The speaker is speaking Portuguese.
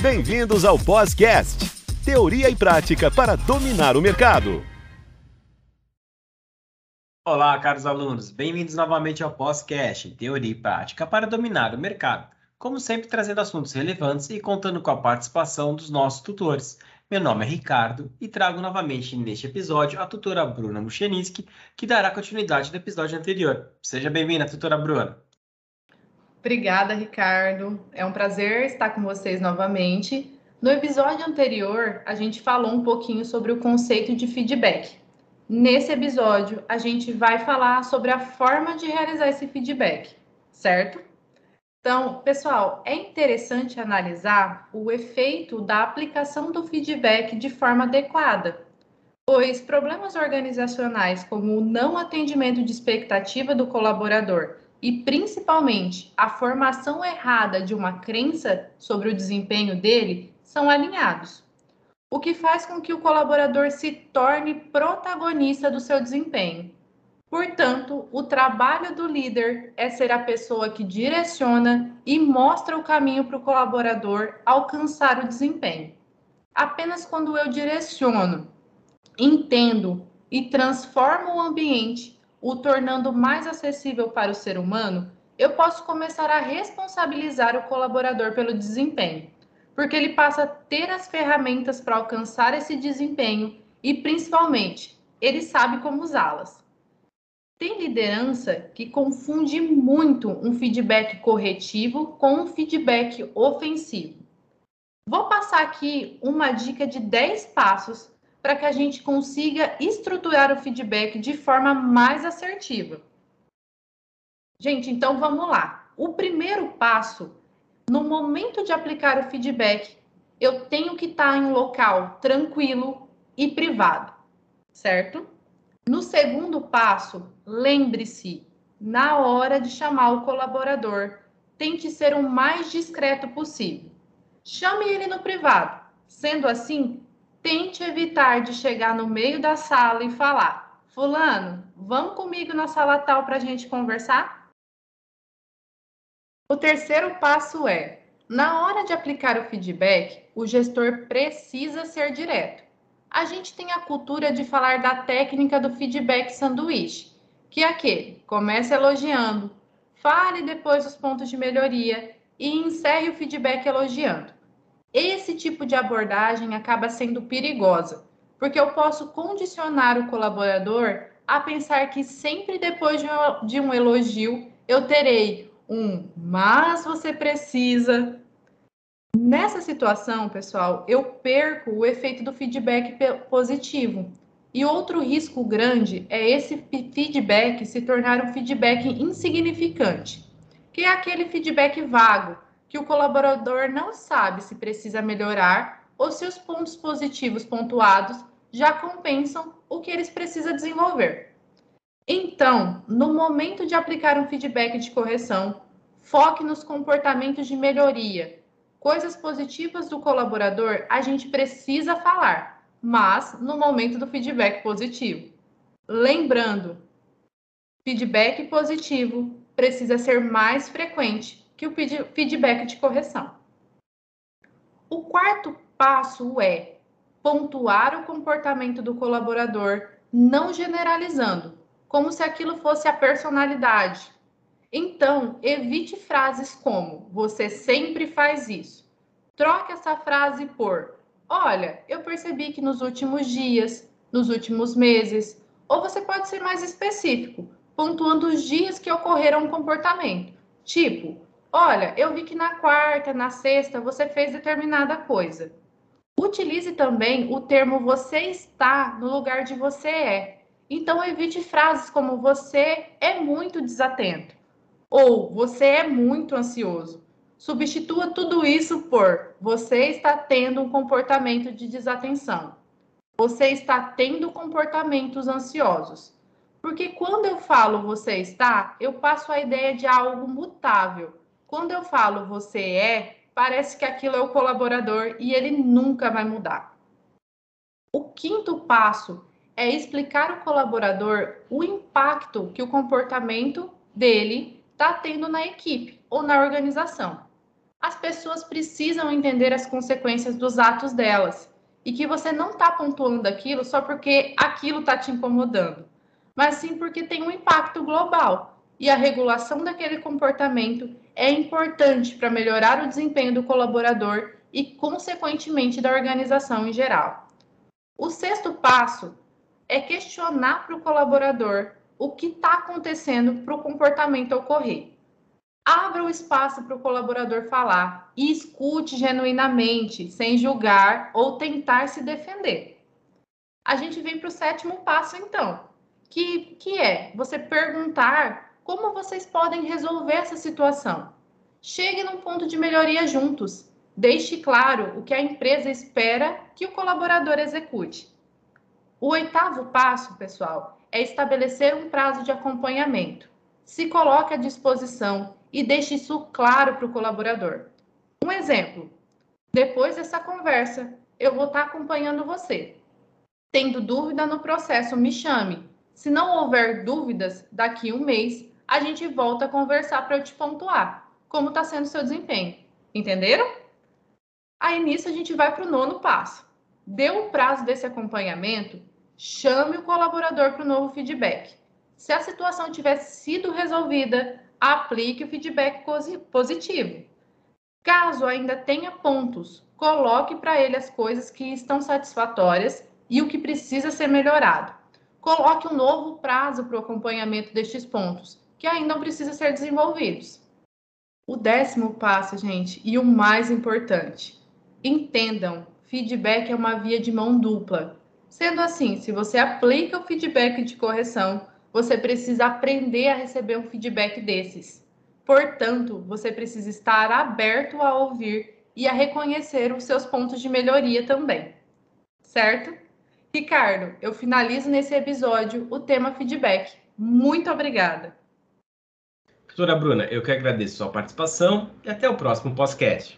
Bem-vindos ao Podcast, teoria e prática para dominar o mercado. Olá, caros alunos, bem-vindos novamente ao Podcast, teoria e prática para dominar o mercado. Como sempre, trazendo assuntos relevantes e contando com a participação dos nossos tutores. Meu nome é Ricardo e trago novamente neste episódio a tutora Bruna Mucheninski, que dará continuidade do episódio anterior. Seja bem-vinda, tutora Bruna. Obrigada, Ricardo. É um prazer estar com vocês novamente. No episódio anterior, a gente falou um pouquinho sobre o conceito de feedback. Nesse episódio, a gente vai falar sobre a forma de realizar esse feedback, certo? Então, pessoal, é interessante analisar o efeito da aplicação do feedback de forma adequada, pois problemas organizacionais como o não atendimento de expectativa do colaborador e principalmente a formação errada de uma crença sobre o desempenho dele são alinhados, o que faz com que o colaborador se torne protagonista do seu desempenho. Portanto, o trabalho do líder é ser a pessoa que direciona e mostra o caminho para o colaborador alcançar o desempenho. Apenas quando eu direciono, entendo e transformo o ambiente o tornando mais acessível para o ser humano, eu posso começar a responsabilizar o colaborador pelo desempenho, porque ele passa a ter as ferramentas para alcançar esse desempenho e, principalmente, ele sabe como usá-las. Tem liderança que confunde muito um feedback corretivo com um feedback ofensivo. Vou passar aqui uma dica de 10 passos para que a gente consiga estruturar o feedback de forma mais assertiva. Gente, então vamos lá. O primeiro passo, no momento de aplicar o feedback, eu tenho que estar em um local tranquilo e privado, certo? No segundo passo, lembre-se, na hora de chamar o colaborador, tente ser o mais discreto possível. Chame ele no privado. Sendo assim, tente evitar de chegar no meio da sala e falar: Fulano, vamos comigo na sala tal para a gente conversar? O terceiro passo é: na hora de aplicar o feedback, o gestor precisa ser direto. A gente tem a cultura de falar da técnica do feedback sanduíche, que é aquele: comece elogiando, fale depois os pontos de melhoria e encerre o feedback elogiando. Esse tipo de abordagem acaba sendo perigosa, porque eu posso condicionar o colaborador a pensar que sempre depois de um elogio eu terei um mas você precisa. Nessa situação, pessoal, eu perco o efeito do feedback positivo. E outro risco grande é esse feedback se tornar um feedback insignificante, que é aquele feedback vago, que o colaborador não sabe se precisa melhorar ou se os pontos positivos pontuados já compensam o que eles precisam desenvolver. Então, no momento de aplicar um feedback de correção, foque nos comportamentos de melhoria. Coisas positivas do colaborador a gente precisa falar, mas no momento do feedback positivo. Lembrando, feedback positivo precisa ser mais frequente que o feedback de correção. O quarto passo é pontuar o comportamento do colaborador, não generalizando, como se aquilo fosse a personalidade. Então, evite frases como você sempre faz isso. Troque essa frase por olha, eu percebi que nos últimos dias, nos últimos meses, ou você pode ser mais específico, pontuando os dias que ocorreram um comportamento. Tipo, Olha, eu vi que na quarta, na sexta, você fez determinada coisa. Utilize também o termo você está no lugar de você é. Então, evite frases como você é muito desatento ou você é muito ansioso. Substitua tudo isso por você está tendo um comportamento de desatenção. Você está tendo comportamentos ansiosos. Porque quando eu falo você está, eu passo a ideia de algo mutável quando eu falo você é, parece que aquilo é o colaborador e ele nunca vai mudar. O quinto passo é explicar ao colaborador o impacto que o comportamento dele está tendo na equipe ou na organização. As pessoas precisam entender as consequências dos atos delas e que você não está pontuando aquilo só porque aquilo está te incomodando, mas sim porque tem um impacto global e a regulação daquele comportamento é importante para melhorar o desempenho do colaborador e, consequentemente, da organização em geral. O sexto passo é questionar para o colaborador o que está acontecendo para o comportamento ocorrer. Abra o espaço para o colaborador falar e escute genuinamente, sem julgar ou tentar se defender. A gente vem para o sétimo passo, então, que, que é você perguntar como vocês podem resolver essa situação. Chegue num ponto de melhoria juntos. Deixe claro o que a empresa espera que o colaborador execute. O oitavo passo, pessoal, é estabelecer um prazo de acompanhamento. Se coloque à disposição e deixe isso claro para o colaborador. Um exemplo: depois dessa conversa, eu vou estar acompanhando você. Tendo dúvida no processo, me chame. Se não houver dúvidas, daqui um mês a gente volta a conversar para eu te pontuar como está sendo o seu desempenho. Entenderam? Aí nisso a gente vai para o nono passo. Deu o prazo desse acompanhamento, chame o colaborador para o novo feedback. Se a situação tiver sido resolvida, aplique o feedback positivo. Caso ainda tenha pontos, coloque para ele as coisas que estão satisfatórias e o que precisa ser melhorado. Coloque um novo prazo para o acompanhamento destes pontos, que ainda precisam ser desenvolvidos. O décimo passo, gente, e o mais importante, entendam, feedback é uma via de mão dupla. Sendo assim, se você aplica o feedback de correção, você precisa aprender a receber um feedback desses. Portanto, você precisa estar aberto a ouvir e a reconhecer os seus pontos de melhoria também. Certo? Ricardo, eu finalizo nesse episódio o tema feedback. Muito obrigada. Doutora Bruna, eu que agradeço a sua participação e até o próximo podcast.